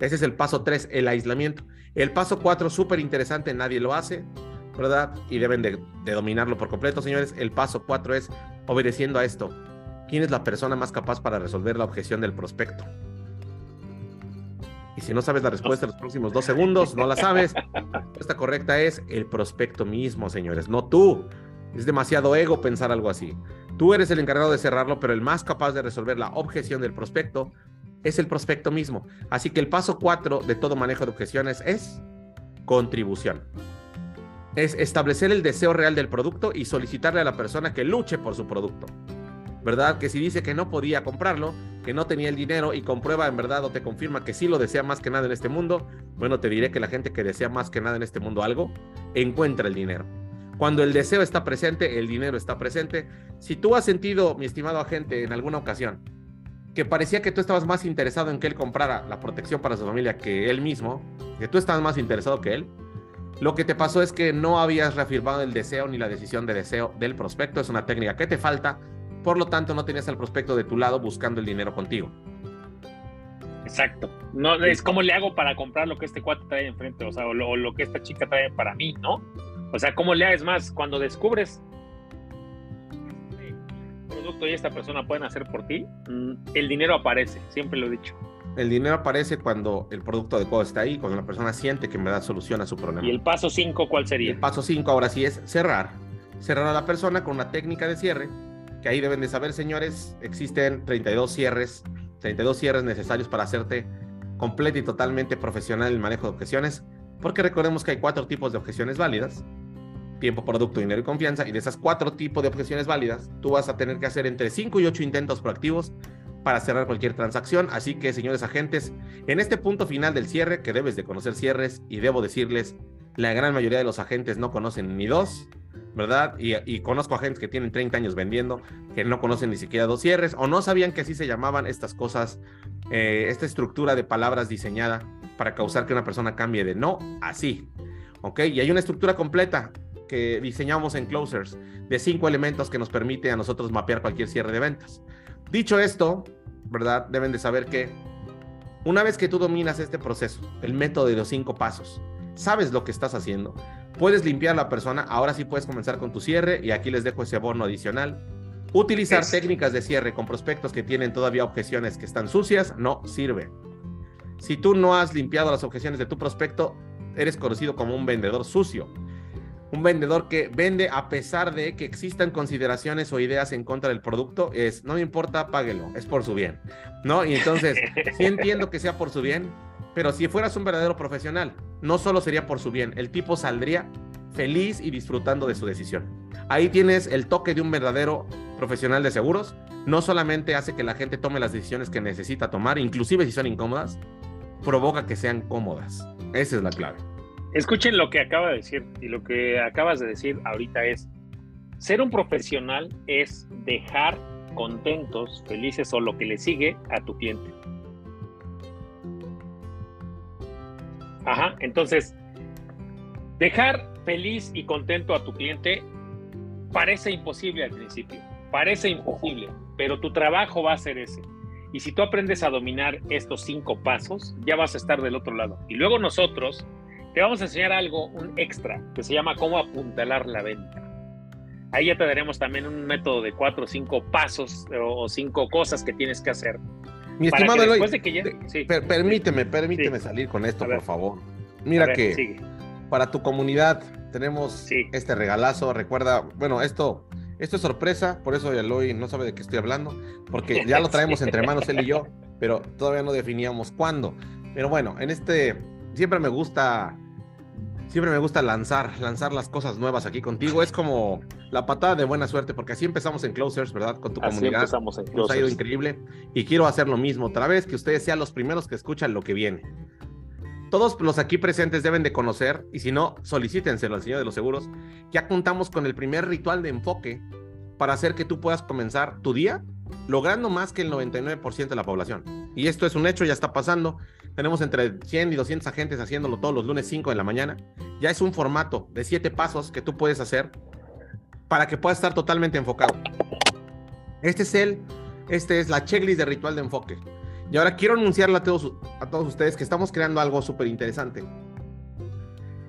Ese es el paso 3, el aislamiento. El paso 4, súper interesante, nadie lo hace, ¿verdad? Y deben de, dominarlo por completo, señores. El paso 4 es obedeciendo a esto. ¿Quién es la persona más capaz para resolver la objeción del prospecto? Y si no sabes la respuesta en los próximos dos segundos, no la sabes. La respuesta correcta es el prospecto mismo, señores, no tú. Es demasiado ego pensar algo así. Tú eres el encargado de cerrarlo, pero el más capaz de resolver la objeción del prospecto es el prospecto mismo. Así que el paso 4 de todo manejo de objeciones es contribución. Es establecer el deseo real del producto y solicitarle a la persona que luche por su producto. ¿Verdad? Que si dice que no podía comprarlo, que no tenía el dinero y comprueba en verdad o te confirma que sí lo desea más que nada en este mundo, bueno, te diré que la gente que desea más que nada en este mundo algo, encuentra el dinero. Cuando el deseo está presente, el dinero está presente. Si tú has sentido, mi estimado agente, en alguna ocasión, que parecía que tú estabas más interesado en que él comprara la protección para su familia que él mismo, que tú estabas más interesado que él, lo que te pasó es que no habías reafirmado el deseo ni la decisión de deseo del prospecto. Es una técnica que te falta. Por lo tanto, no tenías al prospecto de tu lado buscando el dinero contigo. Exacto. No es como le hago para comprar lo que este cuate trae enfrente, o sea, o lo, o lo que esta chica trae para mí, ¿no? O sea, ¿cómo le haces más? Cuando descubres este producto y esta persona pueden hacer por ti, mm, el dinero aparece, siempre lo he dicho. El dinero aparece cuando el producto adecuado está ahí, cuando la persona siente que en verdad soluciona su problema. ¿Y el paso 5 cuál sería? El paso 5 ahora sí es cerrar. Cerrar a la persona con una técnica de cierre, que ahí deben de saber, señores, existen 32 cierres, 32 cierres necesarios para hacerte completo y totalmente profesional en el manejo de objeciones, porque recordemos que hay cuatro tipos de objeciones válidas tiempo, producto, dinero y confianza. Y de esas cuatro tipos de objeciones válidas, tú vas a tener que hacer entre 5 y 8 intentos proactivos para cerrar cualquier transacción. Así que, señores agentes, en este punto final del cierre, que debes de conocer cierres, y debo decirles, la gran mayoría de los agentes no conocen ni dos, ¿verdad? Y, conozco agentes que tienen 30 años vendiendo, que no conocen ni siquiera dos cierres, o no sabían que así se llamaban estas cosas, eh, esta estructura de palabras diseñada para causar que una persona cambie de no a sí. ¿Ok? Y hay una estructura completa que diseñamos en Closers de cinco elementos que nos permite a nosotros mapear cualquier cierre de ventas. Dicho esto, ¿verdad? Deben de saber que una vez que tú dominas este proceso, el método de los cinco pasos, sabes lo que estás haciendo, puedes limpiar a la persona, ahora sí puedes comenzar con tu cierre y aquí les dejo ese bono adicional. Utilizar es... técnicas de cierre con prospectos que tienen todavía objeciones que están sucias no sirve. Si tú no has limpiado las objeciones de tu prospecto, eres conocido como un vendedor sucio un vendedor que vende a pesar de que existan consideraciones o ideas en contra del producto, es, no me importa, páguelo, es por su bien, ¿no? Y entonces, sí [laughs] entiendo que sea por su bien, pero si fueras un verdadero profesional, no solo sería por su bien, el tipo saldría feliz y disfrutando de su decisión. Ahí tienes el toque de un verdadero profesional de seguros, no solamente hace que la gente tome las decisiones que necesita tomar, inclusive si son incómodas, provoca que sean cómodas. Esa es la clave. Escuchen lo que acaba de decir y lo que acabas de decir ahorita es, ser un profesional es dejar contentos, felices o lo que le sigue a tu cliente. Ajá, entonces, dejar feliz y contento a tu cliente parece imposible al principio, parece imposible, pero tu trabajo va a ser ese. Y si tú aprendes a dominar estos cinco pasos, ya vas a estar del otro lado. Y luego nosotros te vamos a enseñar algo, un extra, que se llama cómo apuntalar la venta. Ahí ya te daremos también un método de cuatro o cinco pasos o cinco cosas que tienes que hacer mi estimado Eloy, permíteme, permíteme salir con esto, por favor. Mira que para tu comunidad tenemos este regalazo. Recuerda, bueno, esto, esto es sorpresa, por eso Eloy no sabe de qué estoy hablando, porque ya lo [laughs] traemos entre manos él y yo, pero todavía no definíamos cuándo. Pero bueno, en este siempre me gusta Siempre me gusta lanzar, lanzar las cosas nuevas aquí contigo. Es como la patada de buena suerte, porque así empezamos en Closers, ¿verdad? Con tu así comunidad. Empezamos en Nos ha ido increíble. Y quiero hacer lo mismo otra vez, que ustedes sean los primeros que escuchan lo que viene. Todos los aquí presentes deben de conocer, y si no, solicítenselo al Señor de los Seguros, ya contamos con el primer ritual de enfoque para hacer que tú puedas comenzar tu día logrando más que el 99% de la población. Y esto es un hecho, ya está pasando. Tenemos entre 100 y 200 agentes haciéndolo todos los lunes 5 de la mañana. Ya es un formato de 7 pasos que tú puedes hacer para que puedas estar totalmente enfocado. Este es el, este es la checklist de ritual de enfoque. Y ahora quiero anunciarle a todos, a todos ustedes que estamos creando algo súper interesante.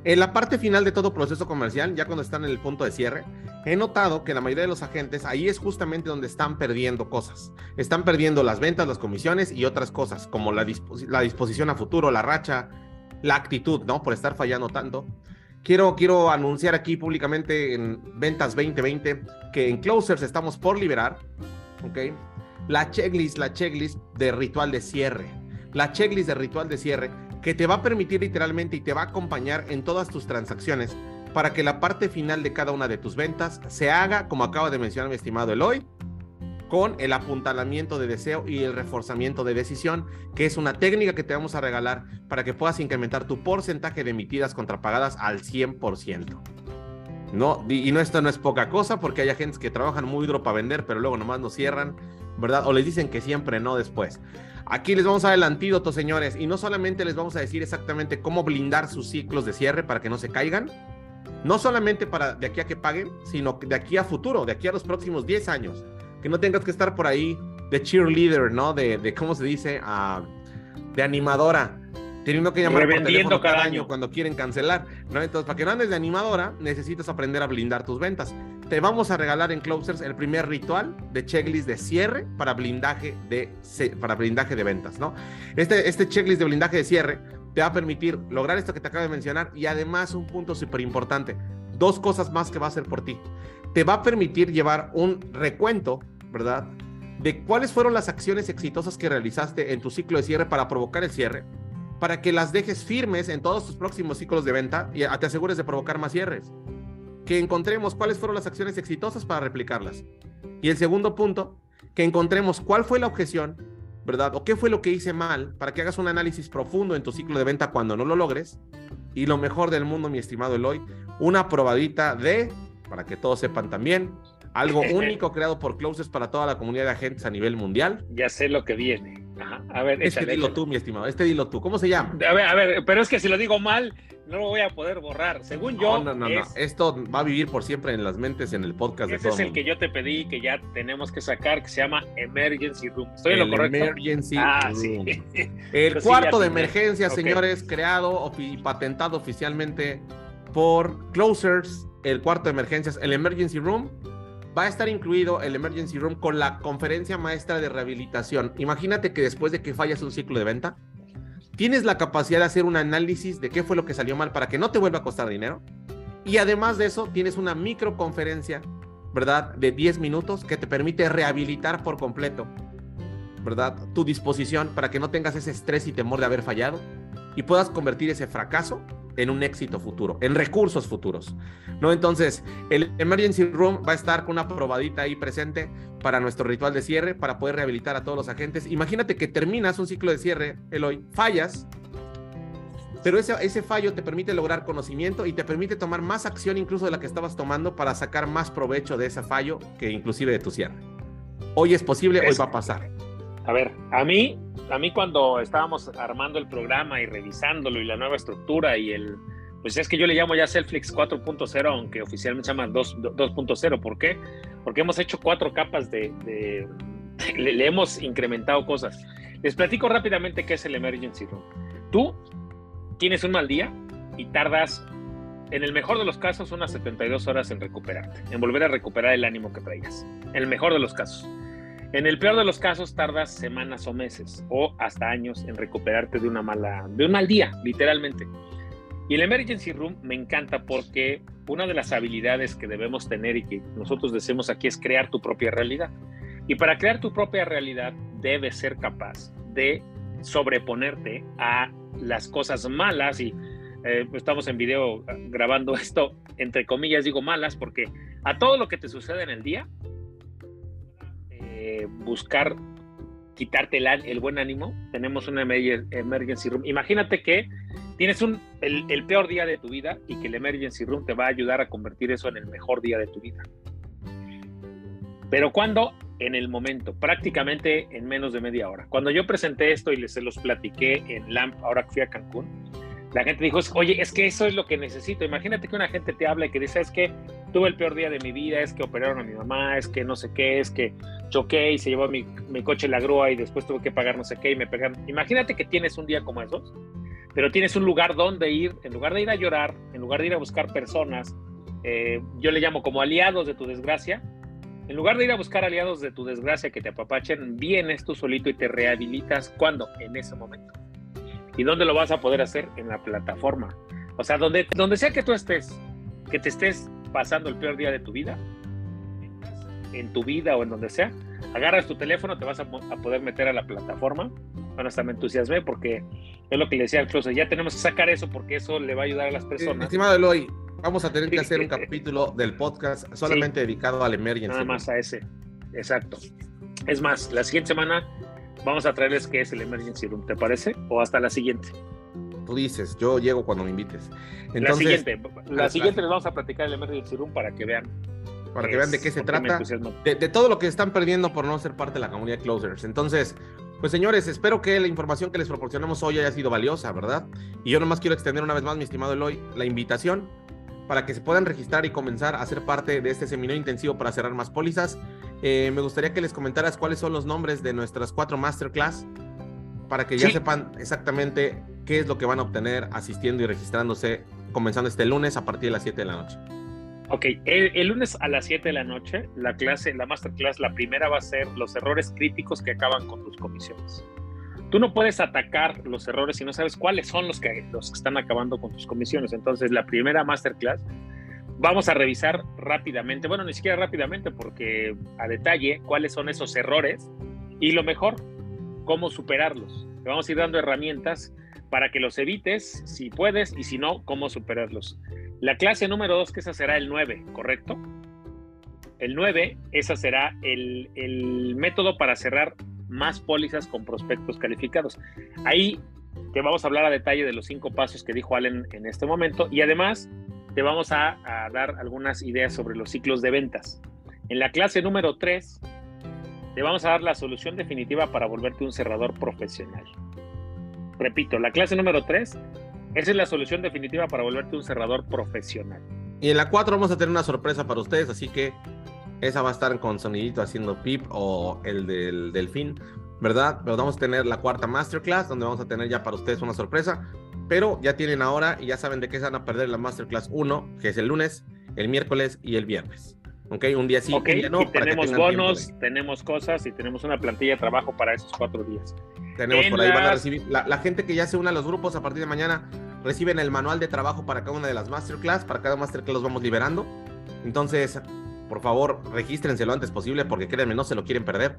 En la parte final de todo proceso comercial, ya cuando están en el punto de cierre, he notado que la mayoría de los agentes ahí es justamente donde están perdiendo cosas. Están perdiendo las ventas, las comisiones y otras cosas, como la, disposición a futuro, la racha, la actitud, ¿no? Por estar fallando tanto. Quiero, quiero anunciar aquí públicamente en Ventas 2020 que en Closers estamos por liberar, ¿ok? La checklist, la checklist de ritual de cierre. La checklist de ritual de cierre que te va a permitir literalmente y te va a acompañar en todas tus transacciones para que la parte final de cada una de tus ventas se haga, como acaba de mencionar mi estimado Eloy, con el apuntalamiento de deseo y el reforzamiento de decisión, que es una técnica que te vamos a regalar para que puedas incrementar tu porcentaje de emitidas contrapagadas al 100%. No, y no esto no es poca cosa porque hay agentes que trabajan muy duro para vender, pero luego nomás no cierran, ¿verdad? O les dicen que siempre no después. Aquí les vamos a dar el antídoto, señores, y no solamente les vamos a decir exactamente cómo blindar sus ciclos de cierre para que no se caigan, no solamente para de aquí a que paguen, sino de aquí a futuro, de aquí a los próximos 10 años, que no tengas que estar por ahí de cheerleader, ¿no? De, de ¿cómo se dice? Uh, de animadora, teniendo que llamar por teléfono cada año cuando quieren cancelar, ¿no? Entonces, para que no andes de animadora, necesitas aprender a blindar tus ventas. Te vamos a regalar en Closers el primer ritual de checklist de cierre para blindaje de, para blindaje de ventas, ¿no? Este, este checklist de blindaje de cierre te va a permitir lograr esto que te acabo de mencionar y además un punto súper importante, dos cosas más que va a hacer por ti. Te va a permitir llevar un recuento, ¿verdad? De cuáles fueron las acciones exitosas que realizaste en tu ciclo de cierre para provocar el cierre para que las dejes firmes en todos tus próximos ciclos de venta y te asegures de provocar más cierres. Que encontremos cuáles fueron las acciones exitosas para replicarlas. Y el segundo punto, que encontremos cuál fue la objeción, ¿verdad? O qué fue lo que hice mal para que hagas un análisis profundo en tu ciclo de venta cuando no lo logres. Y lo mejor del mundo, mi estimado Eloy, una probadita de, para que todos sepan también, algo [laughs] único creado por Closes para toda la comunidad de agentes a nivel mundial. Ya sé lo que viene. A ver, este dilo tú, mi estimado. Este dilo tú. ¿Cómo se llama? A ver, a ver, pero es que si lo digo mal, no lo voy a poder borrar. Según yo. No, no, no, Esto va a vivir por siempre en las mentes en el podcast de todos. Ese es el que yo te pedí que ya tenemos que sacar, que se llama Emergency Room. ¿Estoy en lo correcto? Emergency ah, Room. Sí. El [laughs] cuarto de emergencia, señores, creado y patentado oficialmente por Closers. El cuarto de emergencias, el Emergency Room va a estar incluido el Emergency Room con la conferencia maestra de rehabilitación. Imagínate que después de que fallas un ciclo de venta, tienes la capacidad de hacer un análisis de qué fue lo que salió mal para que no te vuelva a costar dinero. Y además de eso, tienes una microconferencia, ¿verdad? De 10 minutos que te permite rehabilitar por completo, ¿verdad? Tu disposición para que no tengas ese estrés y temor de haber fallado y puedas convertir ese fracaso en un éxito futuro, en recursos futuros. ¿no? Entonces, el Emergency Room va a estar con una probadita ahí presente para nuestro ritual de cierre, para poder rehabilitar a todos los agentes. Imagínate que terminas un ciclo de cierre, Eloy, fallas, pero ese, ese fallo te permite lograr conocimiento y te permite tomar más acción incluso de la que estabas tomando para sacar más provecho de ese fallo que inclusive de tu cierre. Hoy es posible, hoy va a pasar. A ver, a mí, a mí cuando estábamos armando el programa y revisándolo y la nueva estructura y el, pues es que yo le llamo ya Selflix 4.0, aunque oficialmente se llama 2.0. ¿Por qué? Porque hemos hecho cuatro capas de, [laughs] le, hemos incrementado cosas. Les platico rápidamente qué es el Emergency Room. Tú tienes un mal día y tardas, en el mejor de los casos, unas 72 horas en recuperarte, en volver a recuperar el ánimo que traías. En el mejor de los casos. En el peor de los casos tardas semanas o meses o hasta años en recuperarte de una mala, de un mal día, literalmente. Y el emergency room me encanta porque una de las habilidades que debemos tener y que nosotros decimos aquí es crear tu propia realidad. Y para crear tu propia realidad debes ser capaz de sobreponerte a las cosas malas y eh, estamos en video grabando esto entre comillas digo malas porque a todo lo que te sucede en el día eh, buscar quitarte el, buen ánimo, tenemos una emergency room. Imagínate que tienes un, el, el, peor día de tu vida y que el emergency room te va a ayudar a convertir eso en el mejor día de tu vida. Pero cuando en el momento, prácticamente en menos de media hora. Cuando yo presenté esto y les se los platiqué en LAMP, ahora que fui a Cancún, la gente dijo, oye, es que eso es lo que necesito. Imagínate que una gente te habla y que dice, es que tuve el peor día de mi vida, es que operaron a mi mamá, es que no sé qué, es que choqué y se llevó mi, mi coche la grúa y después tuve que pagar no sé qué y me pegaron. Imagínate que tienes un día como esos, pero tienes un lugar donde ir, en lugar de ir a llorar, en lugar de ir a buscar personas, eh, yo le llamo como aliados de tu desgracia, en lugar de ir a buscar aliados de tu desgracia que te apapachen, vienes tú solito y te rehabilitas. ¿Cuándo? En ese momento. ¿Y dónde lo vas a poder hacer? En la plataforma. O sea, donde, donde sea que tú estés, que te estés pasando el peor día de tu vida, en tu vida o en donde sea, agarras tu teléfono, te vas a, poder meter a la plataforma. Bueno, hasta me entusiasmé porque es lo que le decía al closet, ya tenemos que sacar eso porque eso le va a ayudar a las personas. estimado Eloy, vamos a tener que hacer un capítulo del podcast solamente dedicado al emergency. Nada más a ese, exacto. Es más, la siguiente semana vamos a traerles qué es el Emergency Room, ¿te parece? O hasta la siguiente. Tú dices, yo llego cuando me invites. la siguiente, la, siguiente les vamos a platicar el Emergency Room para que vean. Para que vean de qué se trata, de, de, todo lo que están perdiendo por no ser parte de la comunidad Closers. Entonces, pues señores, espero que la información que les proporcionamos hoy haya sido valiosa, ¿verdad? Y yo nomás quiero extender una vez más, mi estimado Eloy, la invitación para que se puedan registrar y comenzar a ser parte de este seminario intensivo para cerrar más pólizas. Eh, me gustaría que les comentaras cuáles son los nombres de nuestras cuatro masterclass para que ya sepan exactamente qué es lo que van a obtener asistiendo y registrándose comenzando este lunes a partir de las 7 de la noche. Ok, el, lunes a las 7 de la noche, la clase, la masterclass, la primera va a ser los errores críticos que acaban con tus comisiones. Tú no puedes atacar los errores si no sabes cuáles son los que, los que están acabando con tus comisiones. Entonces, la primera masterclass vamos a revisar rápidamente, bueno, ni siquiera rápidamente, porque a detalle, cuáles son esos errores y lo mejor, cómo superarlos. Te vamos a ir dando herramientas para que los evites, si puedes, y si no, cómo superarlos. La clase número 2, que esa será el 9, ¿correcto? El 9, esa será el, el método para cerrar más pólizas con prospectos calificados. Ahí te vamos a hablar a detalle de los cinco pasos que dijo Allen en este momento y además te vamos a, dar algunas ideas sobre los ciclos de ventas. En la clase número 3 te vamos a dar la solución definitiva para volverte un cerrador profesional. Repito, la clase número 3, esa es la solución definitiva para volverte un cerrador profesional. Y en la 4 vamos a tener una sorpresa para ustedes, así que esa va a estar con sonidito haciendo pip o el del delfín, ¿verdad? Pero vamos a tener la cuarta masterclass, donde vamos a tener ya para ustedes una sorpresa. Pero ya tienen ahora y ya saben de qué se van a perder la masterclass 1, que es el lunes, el miércoles y el viernes. ¿Ok? Un día sí, un día no. Y tenemos bonos, tenemos cosas y tenemos una plantilla de trabajo para esos cuatro días. Tenemos por ahí, van a recibir, la, la, gente que ya se une a los grupos a partir de mañana reciben el manual de trabajo para cada una de las masterclass, para cada masterclass los vamos liberando. Entonces, por favor, regístrense lo antes posible porque créanme, no se lo quieren perder.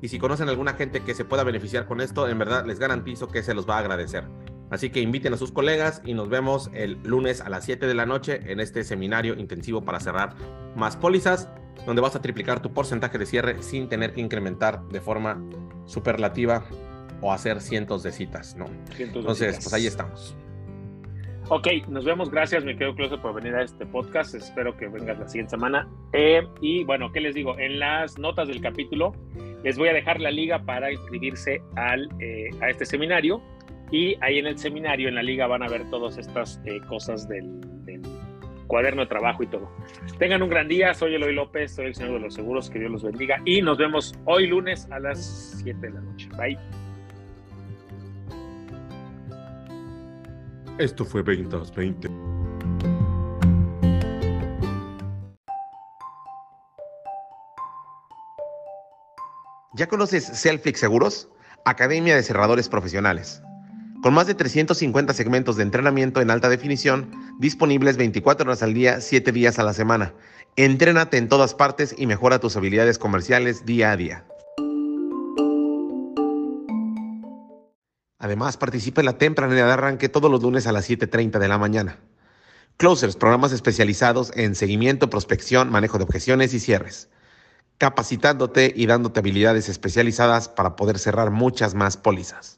Y si conocen alguna gente que se pueda beneficiar con esto, en verdad les garantizo que se los va a agradecer. Así que inviten a sus colegas y nos vemos el lunes a las 7 de la noche en este seminario intensivo para cerrar más pólizas, donde vas a triplicar tu porcentaje de cierre sin tener que incrementar de forma superlativa o hacer cientos de citas, ¿no? Entonces, pues ahí estamos. Ok, nos vemos. Gracias, me quedo close por venir a este podcast. Espero que vengas la siguiente semana. Eh, y bueno, ¿qué les digo? En las notas del capítulo les voy a dejar la liga para inscribirse al, eh, a este seminario. Y ahí en el seminario, en la liga, van a ver todas estas eh, cosas del, cuaderno de trabajo y todo. Tengan un gran día. Soy Eloy López, soy el señor de los seguros. Que Dios los bendiga. Y nos vemos hoy lunes a las 7 de la noche. Bye. Esto fue Ventas 20. ¿Ya conoces Selflix Seguros? Academia de Cerradores Profesionales. Con más de 350 segmentos de entrenamiento en alta definición, disponibles 24 horas al día, 7 días a la semana. Entrénate en todas partes y mejora tus habilidades comerciales día a día. Además, participa en la temprana de arranque todos los lunes a las 7.30 de la mañana. Closers, programas especializados en seguimiento, prospección, manejo de objeciones y cierres. Capacitándote y dándote habilidades especializadas para poder cerrar muchas más pólizas.